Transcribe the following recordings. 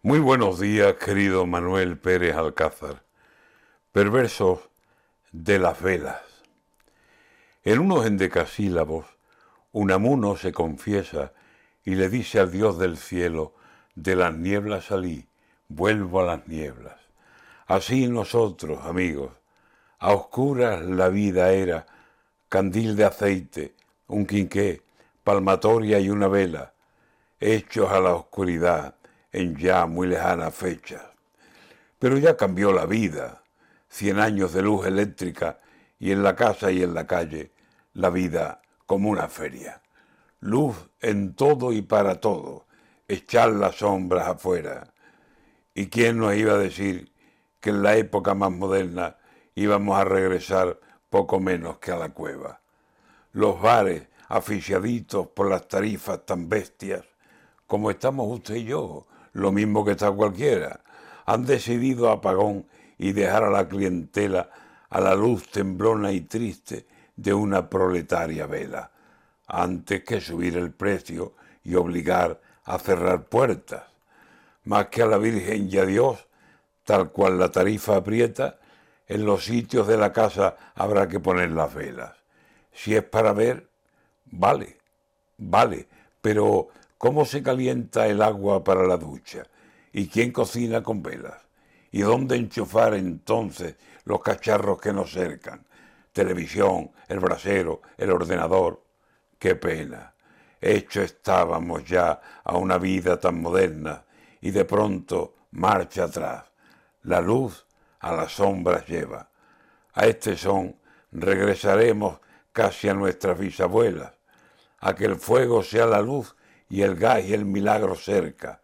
Muy buenos días, querido Manuel Pérez Alcázar. Perversos de las velas. En unos endecasílabos, Unamuno se confiesa y le dice al Dios del cielo, de las nieblas salí, vuelvo a las nieblas. Así nosotros, amigos, a oscuras la vida era, candil de aceite, un quinqué, palmatoria y una vela, hechos a la oscuridad en ya muy lejana fecha. Pero ya cambió la vida, cien años de luz eléctrica y en la casa y en la calle, la vida como una feria. Luz en todo y para todo, echar las sombras afuera. ¿Y quién nos iba a decir que en la época más moderna íbamos a regresar poco menos que a la cueva? Los bares, aficiaditos por las tarifas tan bestias, como estamos usted y yo, lo mismo que está cualquiera, han decidido apagón y dejar a la clientela a la luz temblona y triste de una proletaria vela, antes que subir el precio y obligar a cerrar puertas. Más que a la Virgen y a Dios, tal cual la tarifa aprieta, en los sitios de la casa habrá que poner las velas. Si es para ver, vale, vale, pero ¿cómo se calienta el agua para la ducha? ¿Y quién cocina con velas? ¿Y dónde enchufar entonces los cacharros que nos cercan? Televisión, el brasero, el ordenador. Qué pena. Hecho estábamos ya a una vida tan moderna y de pronto marcha atrás. La luz a las sombras lleva. A este son regresaremos casi a nuestras bisabuelas, a que el fuego sea la luz y el gas y el milagro cerca.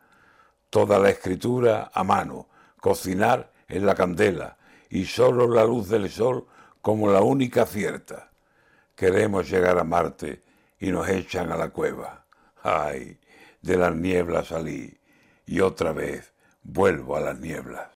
Toda la escritura a mano, cocinar en la candela y solo la luz del sol como la única cierta. Queremos llegar a Marte y nos echan a la cueva. Ay, de las nieblas salí y otra vez vuelvo a las nieblas.